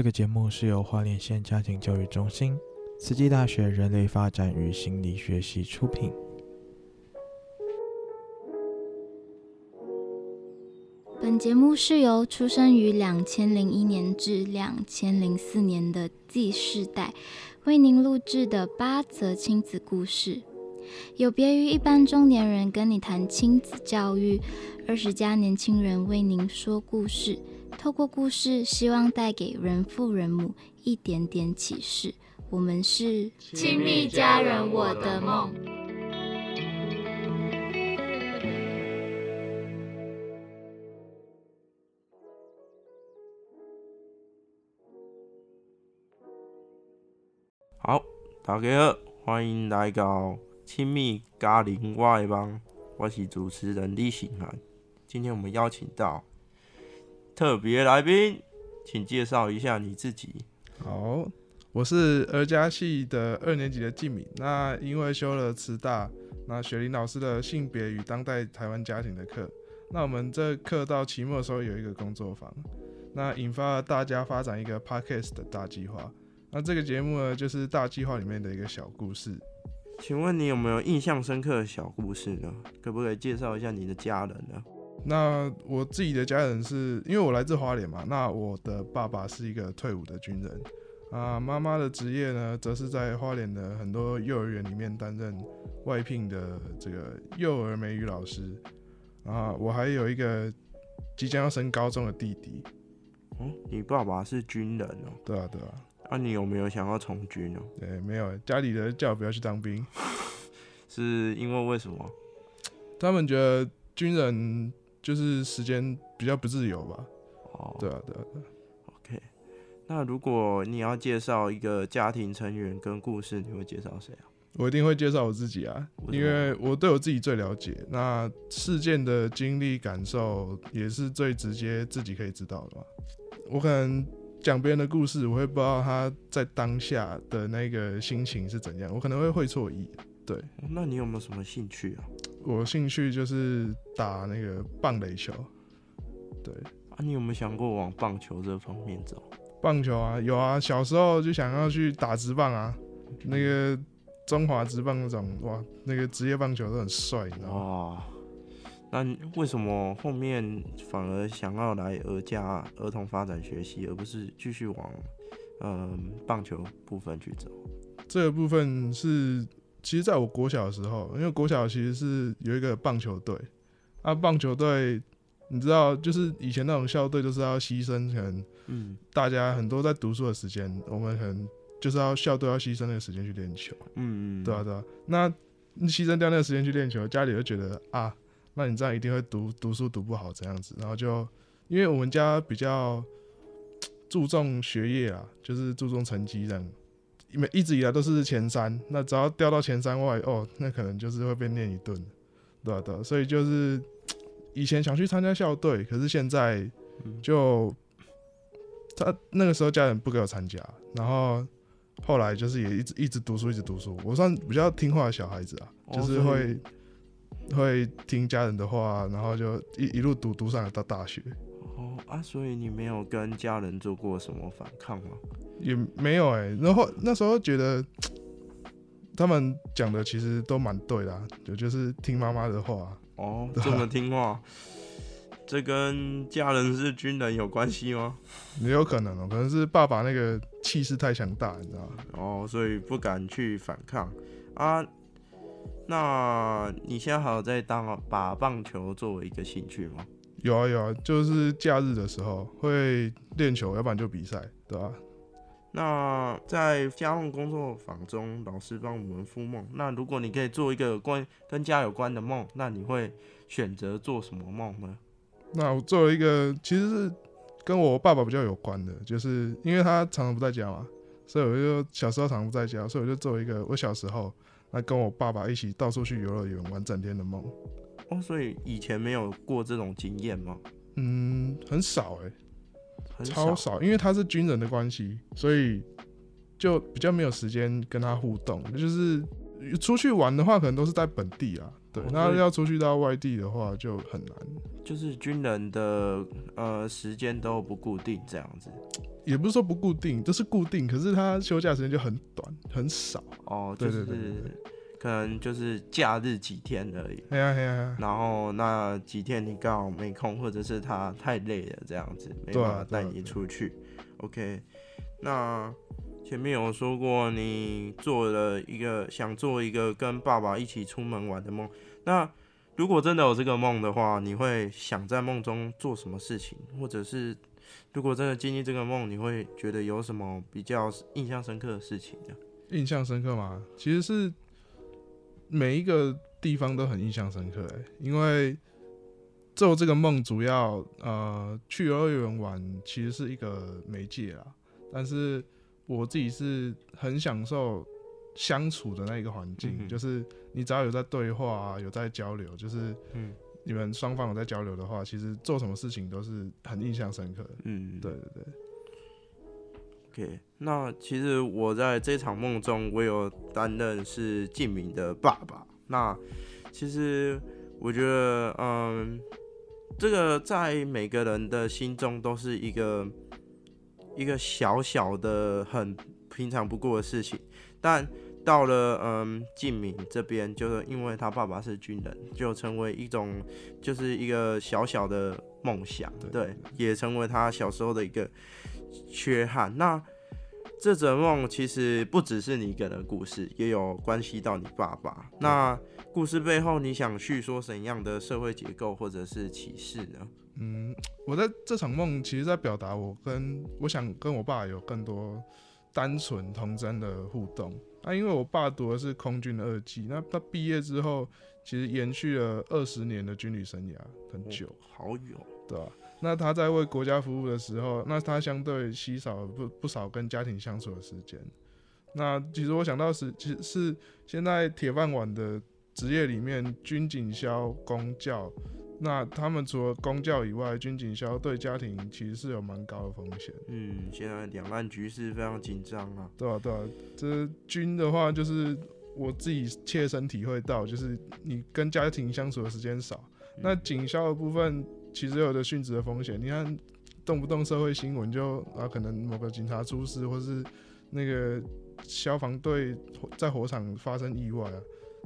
这个节目是由花莲县家庭教育中心、慈济大学人类发展与心理学系出品。本节目是由出生于两千零一年至两千零四年的 Z 世代为您录制的八则亲子故事。有别于一般中年人跟你谈亲子教育，二十家年轻人为您说故事。透过故事，希望带给人父人母一点点启示。我们是亲密家人，我的梦。好，大家好，欢迎来到。亲密家人我的梦，我是主持人李信涵。今天我们邀请到特别来宾，请介绍一下你自己。好，我是儿家系的二年级的季敏。那因为修了慈大，那雪玲老师的性别与当代台湾家庭的课，那我们这课到期末的时候有一个工作坊，那引发了大家发展一个 podcast 的大计划。那这个节目呢，就是大计划里面的一个小故事。请问你有没有印象深刻的小故事呢？可不可以介绍一下你的家人呢？那我自己的家人是因为我来自花莲嘛，那我的爸爸是一个退伍的军人啊，妈妈的职业呢，则是在花莲的很多幼儿园里面担任外聘的这个幼儿美语老师啊。我还有一个即将要升高中的弟弟。嗯，你爸爸是军人哦？对啊，对啊。那、啊、你有没有想要从军哦？对，没有，家里的人叫我不要去当兵，是因为为什么？他们觉得军人就是时间比较不自由吧。哦，对啊，对啊，对啊。OK，那如果你要介绍一个家庭成员跟故事，你会介绍谁啊？我一定会介绍我自己啊，因为我对我自己最了解。那事件的经历感受也是最直接，自己可以知道的嘛。我可能。讲别人的故事，我会不知道他在当下的那个心情是怎样，我可能会会错意。对，那你有没有什么兴趣啊？我兴趣就是打那个棒垒球。对啊，你有没有想过往棒球这方面走？棒球啊，有啊，小时候就想要去打直棒啊，那个中华职棒那种，哇，那个职业棒球都很帅，你知道吗？哦那为什么后面反而想要来儿家儿童发展学习，而不是继续往嗯棒球部分去走？这个部分是，其实在我国小的时候，因为国小其实是有一个棒球队啊，棒球队你知道，就是以前那种校队就是要牺牲，可能嗯，大家很多在读书的时间，我们可能就是要校队要牺牲那个时间去练球，嗯嗯，对啊对啊，那牺牲掉那个时间去练球，家里就觉得啊。那你这样一定会读读书读不好这样子，然后就因为我们家比较注重学业啊，就是注重成绩这样，因为一直以来都是前三，那只要掉到前三外哦，那可能就是会被念一顿，对啊对啊，所以就是以前想去参加校队，可是现在就他那个时候家人不给我参加，然后后来就是也一直一直读书一直读书，我算比较听话的小孩子啊，就是会。会听家人的话，然后就一一路读读上了到大学。哦啊，所以你没有跟家人做过什么反抗吗？也没有哎、欸，然后那时候觉得 他们讲的其实都蛮对的、啊，就就是听妈妈的话。哦，这么听话，这跟家人是军人有关系吗？也有可能哦、喔，可能是爸爸那个气势太强大，你知道吗？哦，所以不敢去反抗啊。那你现在还有在当把棒球作为一个兴趣吗？有啊有啊，就是假日的时候会练球，要不然就比赛，对吧、啊？那在家务工作坊中，老师帮我们复梦。那如果你可以做一个关跟家有关的梦，那你会选择做什么梦呢？那我做了一个，其实是跟我爸爸比较有关的，就是因为他常常不在家嘛，所以我就小时候常常不在家，所以我就做一个我小时候。那跟我爸爸一起到处去游乐园玩整天的梦。哦，所以以前没有过这种经验吗？嗯，很少哎、欸，超少，因为他是军人的关系，所以就比较没有时间跟他互动。就是出去玩的话，可能都是在本地啊。对，那、哦、要出去到外地的话就很难。就是军人的呃时间都不固定这样子。也不是说不固定，就是固定，可是他休假时间就很短，很少。哦，就是可能就是假日几天而已。哎呀哎呀，然后那几天你刚好没空，或者是他太累了这样子，没办法带你出去。OK，那前面有说过你做了一个想做一个跟爸爸一起出门玩的梦，那如果真的有这个梦的话，你会想在梦中做什么事情，或者是？如果真的经历这个梦，你会觉得有什么比较印象深刻的事情呢？印象深刻吗？其实是每一个地方都很印象深刻，哎，因为做这个梦主要呃去幼儿园玩，其实是一个媒介啦。但是我自己是很享受相处的那一个环境，嗯、就是你只要有在对话啊，有在交流，就是嗯。你们双方有在交流的话，其实做什么事情都是很印象深刻的。嗯，对对对。OK，那其实我在这场梦中，我有担任是静敏的爸爸。那其实我觉得，嗯，这个在每个人的心中都是一个一个小小的、很平常不过的事情，但。到了嗯，静敏这边，就是因为他爸爸是军人，就成为一种，就是一个小小的梦想，对，对，也成为他小时候的一个缺憾。那这则梦其实不只是你一个人的故事，也有关系到你爸爸。那故事背后，你想叙说怎样的社会结构或者是启示呢？嗯，我在这场梦，其实在表达我跟我想跟我爸有更多单纯童真的互动。啊，因为我爸读的是空军的二技，那他毕业之后，其实延续了二十年的军旅生涯，很久，哦、好久，对吧？那他在为国家服务的时候，那他相对稀少不不少跟家庭相处的时间。那其实我想到是，其实是现在铁饭碗的职业里面，军警消公教。那他们除了公教以外，军警消对家庭其实是有蛮高的风险。嗯，现在两岸局势非常紧张啊。对啊，对啊，这军的话就是我自己切身体会到，就是你跟家庭相处的时间少。嗯、那警消的部分其实有的殉职的风险，你看动不动社会新闻就啊，可能某个警察出事，或是那个消防队在火场发生意外啊，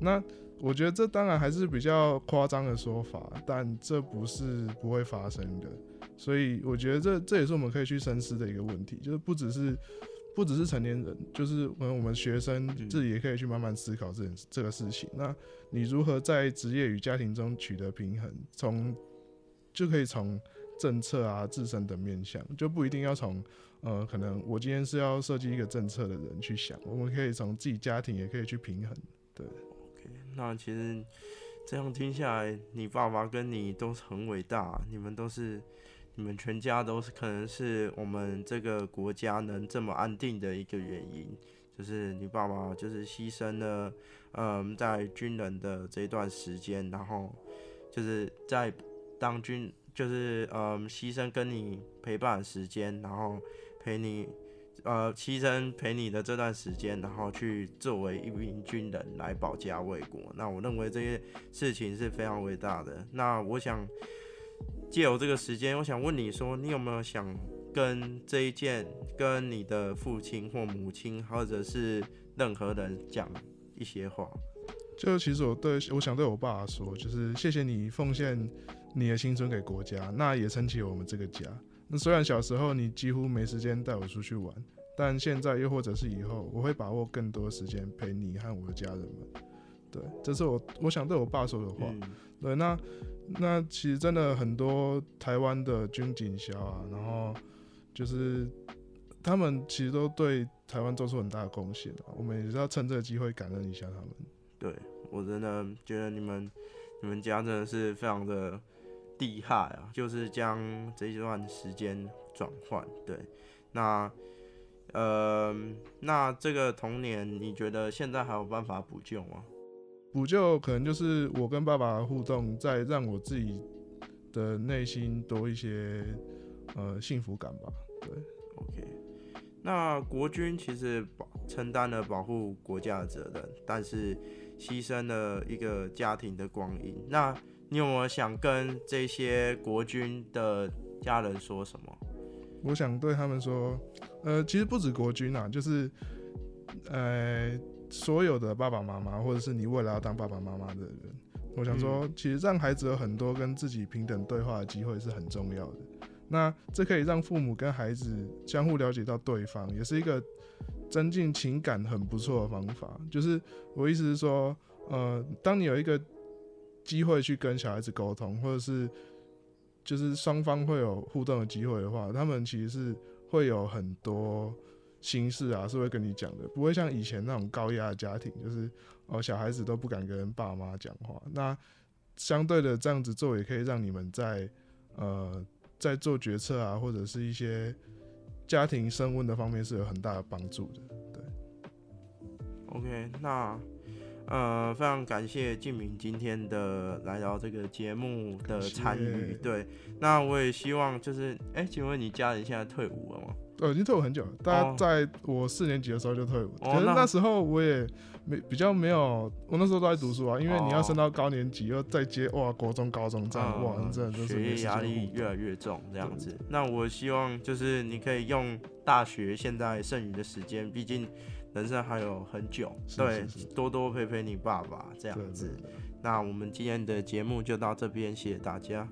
那。我觉得这当然还是比较夸张的说法，但这不是不会发生的，所以我觉得这这也是我们可以去深思的一个问题，就是不只是不只是成年人，就是我们我们学生自己也可以去慢慢思考这件这个事情。那你如何在职业与家庭中取得平衡？从就可以从政策啊、自身的面向，就不一定要从呃，可能我今天是要设计一个政策的人去想，我们可以从自己家庭也可以去平衡，对。那其实这样听下来，你爸爸跟你都是很伟大，你们都是，你们全家都是可能是我们这个国家能这么安定的一个原因，就是你爸爸就是牺牲了，嗯，在军人的这一段时间，然后就是在当军，就是嗯，牺牲跟你陪伴时间，然后陪你。呃，牺牲陪你的这段时间，然后去作为一名军人来保家卫国。那我认为这些事情是非常伟大的。那我想借由这个时间，我想问你说，你有没有想跟这一件，跟你的父亲或母亲，或者是任何人讲一些话？就其实我对我想对我爸爸说，就是谢谢你奉献你的青春给国家，那也撑起我们这个家。那虽然小时候你几乎没时间带我出去玩，但现在又或者是以后，我会把握更多时间陪你和我的家人们。对，这是我我想对我爸说的话。嗯、对，那那其实真的很多台湾的军警校啊，然后就是他们其实都对台湾做出很大的贡献啊。我们也是要趁这个机会感恩一下他们。对，我真的觉得你们你们家真的是非常的。厉害啊！就是将这一段时间转换。对，那呃，那这个童年，你觉得现在还有办法补救吗？补救可能就是我跟爸爸的互动，再让我自己的内心多一些呃幸福感吧。对，OK。那国军其实保承担了保护国家的责任，但是牺牲了一个家庭的光阴。那你有没有想跟这些国军的家人说什么？我想对他们说，呃，其实不止国军啊，就是呃所有的爸爸妈妈，或者是你未来要当爸爸妈妈的人，我想说，其实让孩子有很多跟自己平等对话的机会是很重要的。那这可以让父母跟孩子相互了解到对方，也是一个增进情感很不错的方法。就是我意思是说，呃，当你有一个机会去跟小孩子沟通，或者是就是双方会有互动的机会的话，他们其实是会有很多心事啊，是会跟你讲的，不会像以前那种高压的家庭，就是哦小孩子都不敢跟爸妈讲话。那相对的这样子做，也可以让你们在呃。在做决策啊，或者是一些家庭升温的方面是有很大的帮助的。对，OK，那呃，非常感谢敬明今天的来到这个节目的参与。对，那我也希望就是，哎、欸，请问你家人现在退伍了吗？呃，已经退伍很久了，大家在我四年级的时候就退伍。可是那时候我也没比较没有，我那时候都在读书啊，因为你要升到高年级，又再接哇国中、高中这样，哇，真的就是学业压力越来越重这样子。那我希望就是你可以用大学现在剩余的时间，毕竟人生还有很久，对，多多陪陪你爸爸这样子。那我们今天的节目就到这边，谢谢大家。